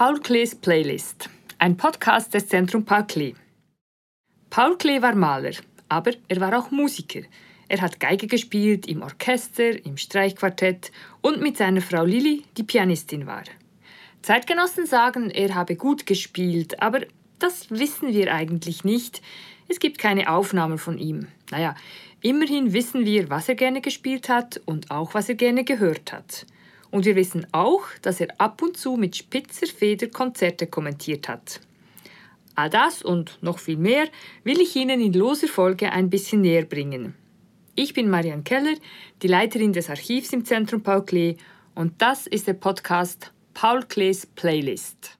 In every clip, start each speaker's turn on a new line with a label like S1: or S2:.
S1: Paul Klees Playlist, ein Podcast des Zentrum Paul Klee. Paul Klee war Maler, aber er war auch Musiker. Er hat Geige gespielt im Orchester, im Streichquartett und mit seiner Frau Lilly, die Pianistin war. Zeitgenossen sagen, er habe gut gespielt, aber das wissen wir eigentlich nicht. Es gibt keine Aufnahmen von ihm. Naja, immerhin wissen wir, was er gerne gespielt hat und auch, was er gerne gehört hat. Und wir wissen auch, dass er ab und zu mit spitzer Feder Konzerte kommentiert hat. All das und noch viel mehr will ich Ihnen in loser Folge ein bisschen näher bringen. Ich bin Marianne Keller, die Leiterin des Archivs im Zentrum Paul Klee und das ist der Podcast Paul Klees Playlist.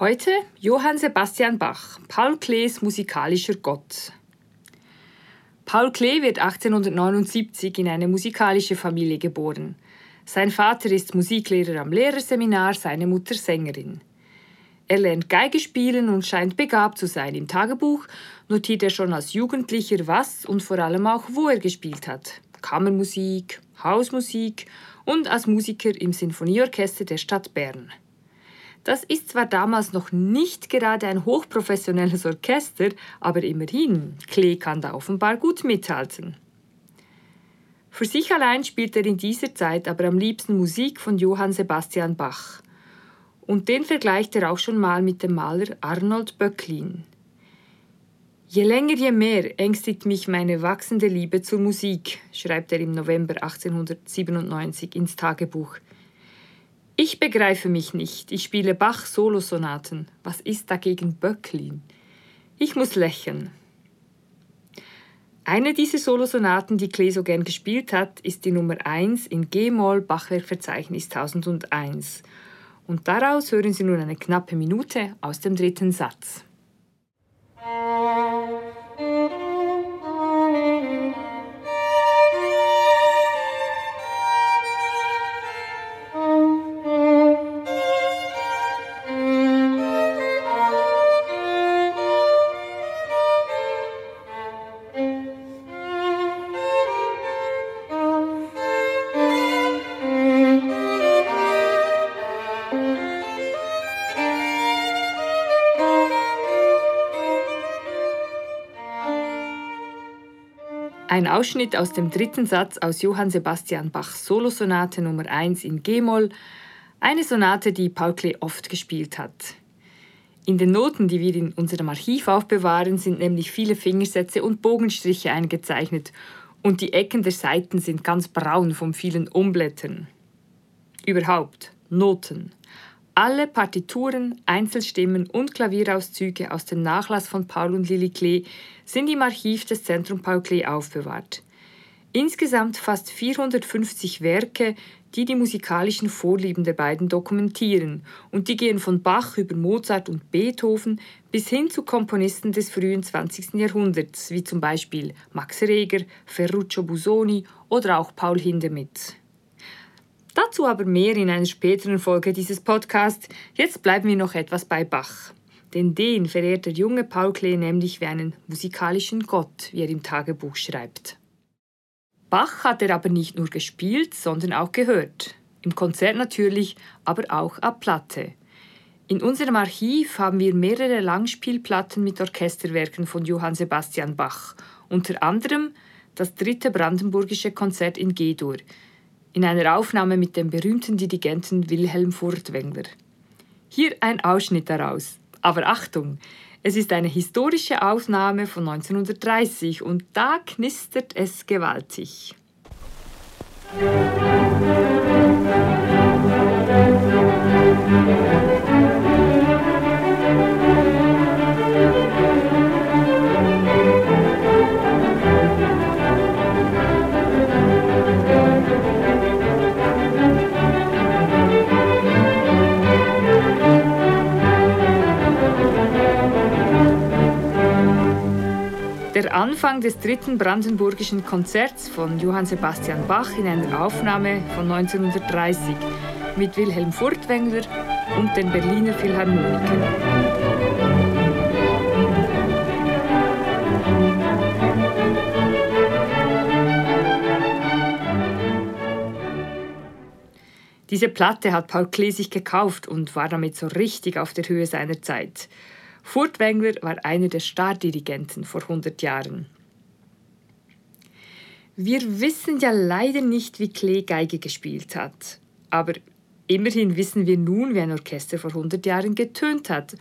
S1: Heute Johann Sebastian Bach, Paul Klees musikalischer Gott. Paul Klee wird 1879 in eine musikalische Familie geboren. Sein Vater ist Musiklehrer am Lehrerseminar, seine Mutter Sängerin. Er lernt Geige spielen und scheint begabt zu sein. Im Tagebuch notiert er schon als Jugendlicher, was und vor allem auch wo er gespielt hat. Kammermusik, Hausmusik und als Musiker im Sinfonieorchester der Stadt Bern. Das ist zwar damals noch nicht gerade ein hochprofessionelles Orchester, aber immerhin, Klee kann da offenbar gut mithalten. Für sich allein spielt er in dieser Zeit aber am liebsten Musik von Johann Sebastian Bach. Und den vergleicht er auch schon mal mit dem Maler Arnold Böcklin. Je länger, je mehr ängstigt mich meine wachsende Liebe zur Musik, schreibt er im November 1897 ins Tagebuch. Ich begreife mich nicht. Ich spiele Bach-Solosonaten. Was ist dagegen Böcklin? Ich muss lächeln. Eine dieser Solosonaten, die Klee so gern gespielt hat, ist die Nummer 1 in G-Moll Bachwerkverzeichnis 1001. Und daraus hören Sie nun eine knappe Minute aus dem dritten Satz. Ein Ausschnitt aus dem dritten Satz aus Johann Sebastian Bachs Solosonate Nummer 1 in G-Moll, eine Sonate, die Paul Klee oft gespielt hat. In den Noten, die wir in unserem Archiv aufbewahren, sind nämlich viele Fingersätze und Bogenstriche eingezeichnet und die Ecken der Seiten sind ganz braun vom vielen Umblättern. Überhaupt Noten. Alle Partituren, Einzelstimmen und Klavierauszüge aus dem Nachlass von Paul und Lilly Klee sind im Archiv des Zentrum Paul Klee aufbewahrt. Insgesamt fast 450 Werke, die die musikalischen Vorlieben der beiden dokumentieren, und die gehen von Bach über Mozart und Beethoven bis hin zu Komponisten des frühen 20. Jahrhunderts, wie zum Beispiel Max Reger, Ferruccio Busoni oder auch Paul Hindemith. Dazu aber mehr in einer späteren Folge dieses Podcasts. Jetzt bleiben wir noch etwas bei Bach. Denn den verehrt der junge Paul Klee nämlich wie einen musikalischen Gott, wie er im Tagebuch schreibt. Bach hat er aber nicht nur gespielt, sondern auch gehört. Im Konzert natürlich, aber auch ab Platte. In unserem Archiv haben wir mehrere Langspielplatten mit Orchesterwerken von Johann Sebastian Bach, unter anderem das dritte Brandenburgische Konzert in G-Dur, in einer Aufnahme mit dem berühmten Dirigenten Wilhelm Furtwängler. Hier ein Ausschnitt daraus. Aber Achtung, es ist eine historische Aufnahme von 1930 und da knistert es gewaltig. Der Anfang des dritten brandenburgischen Konzerts von Johann Sebastian Bach in einer Aufnahme von 1930 mit Wilhelm Furtwängler und den Berliner Philharmonikern. Diese Platte hat Paul Klee sich gekauft und war damit so richtig auf der Höhe seiner Zeit. Furtwängler war einer der Stardirigenten vor 100 Jahren. Wir wissen ja leider nicht, wie Klee Geige gespielt hat. Aber immerhin wissen wir nun, wie ein Orchester vor 100 Jahren getönt hat.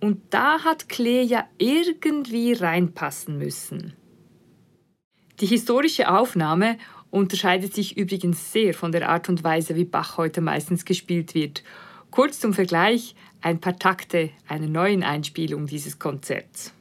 S1: Und da hat Klee ja irgendwie reinpassen müssen. Die historische Aufnahme unterscheidet sich übrigens sehr von der Art und Weise, wie Bach heute meistens gespielt wird. Kurz zum Vergleich ein paar Takte einer neuen Einspielung dieses Konzerts.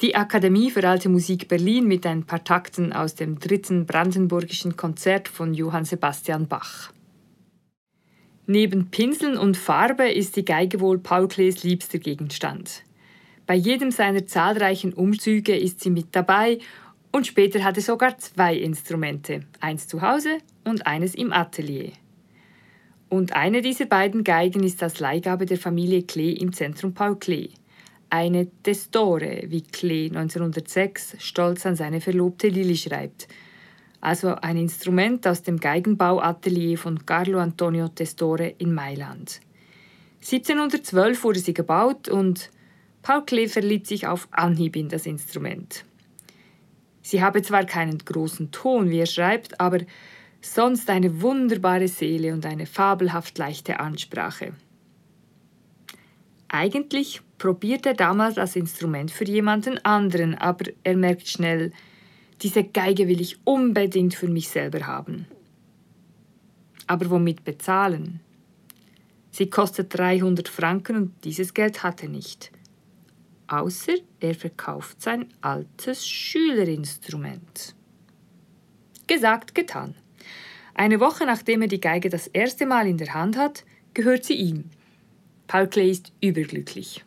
S1: Die Akademie für Alte Musik Berlin mit ein paar Takten aus dem dritten brandenburgischen Konzert von Johann Sebastian Bach. Neben Pinseln und Farbe ist die Geige wohl Paul Klees liebster Gegenstand. Bei jedem seiner zahlreichen Umzüge ist sie mit dabei und später hat er sogar zwei Instrumente, eins zu Hause und eines im Atelier. Und eine dieser beiden Geigen ist als Leihgabe der Familie Klee im Zentrum Paul Klee eine Testore, wie Klee 1906 stolz an seine Verlobte Lilly schreibt. Also ein Instrument aus dem Geigenbauatelier von Carlo Antonio Testore in Mailand. 1712 wurde sie gebaut und Paul Klee verliebt sich auf Anhieb in das Instrument. Sie habe zwar keinen großen Ton, wie er schreibt, aber sonst eine wunderbare Seele und eine fabelhaft leichte Ansprache. Eigentlich probiert er damals das Instrument für jemanden anderen, aber er merkt schnell, diese Geige will ich unbedingt für mich selber haben. Aber womit bezahlen? Sie kostet 300 Franken und dieses Geld hat er nicht. Außer er verkauft sein altes Schülerinstrument. Gesagt, getan. Eine Woche nachdem er die Geige das erste Mal in der Hand hat, gehört sie ihm. Paul Klee ist überglücklich.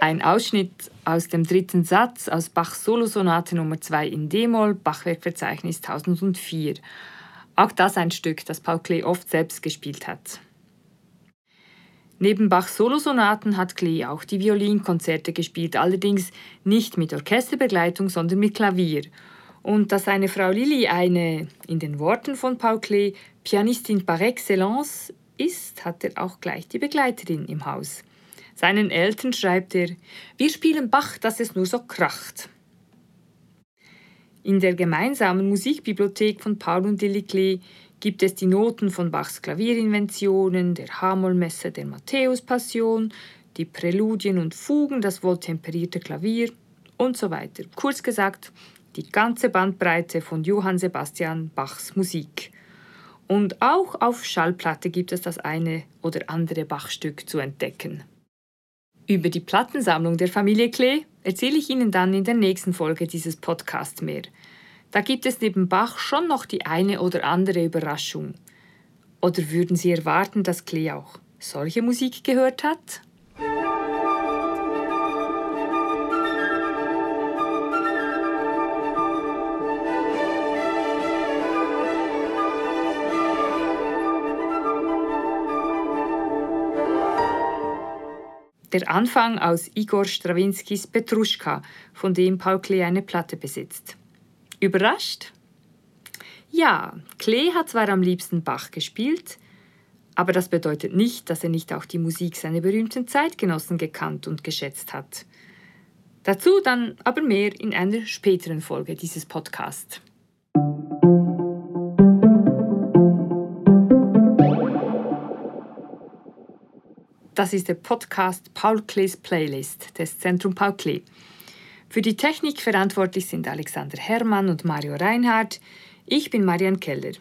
S1: Ein Ausschnitt aus dem dritten Satz aus Bachs Solosonate Nummer 2 in D-Moll, Bachwerkverzeichnis 1004. Auch das ein Stück, das Paul Klee oft selbst gespielt hat. Neben Bachs Solosonaten hat Klee auch die Violinkonzerte gespielt, allerdings nicht mit Orchesterbegleitung, sondern mit Klavier. Und dass seine Frau Lilly eine, in den Worten von Paul Klee, Pianistin par excellence ist, hat er auch gleich die Begleiterin im Haus. Seinen Eltern schreibt er, wir spielen Bach, dass es nur so kracht. In der gemeinsamen Musikbibliothek von Paul und Lilly Klee gibt es die Noten von Bachs Klavierinventionen, der H-Moll-Messe der Matthäus-Passion, die Präludien und Fugen, das wohltemperierte Klavier und so weiter. Kurz gesagt, die ganze Bandbreite von Johann Sebastian Bachs Musik. Und auch auf Schallplatte gibt es das eine oder andere Bachstück zu entdecken. Über die Plattensammlung der Familie Klee erzähle ich Ihnen dann in der nächsten Folge dieses Podcasts mehr. Da gibt es neben Bach schon noch die eine oder andere Überraschung. Oder würden Sie erwarten, dass Klee auch solche Musik gehört hat? Der Anfang aus Igor Strawinskys Petruschka, von dem Paul Klee eine Platte besitzt. Überrascht? Ja, Klee hat zwar am liebsten Bach gespielt, aber das bedeutet nicht, dass er nicht auch die Musik seiner berühmten Zeitgenossen gekannt und geschätzt hat. Dazu dann aber mehr in einer späteren Folge dieses Podcasts. Das ist der Podcast Paul Klees Playlist des Zentrum Paul Klee. Für die Technik verantwortlich sind Alexander Hermann und Mario Reinhardt. Ich bin Marian Keller.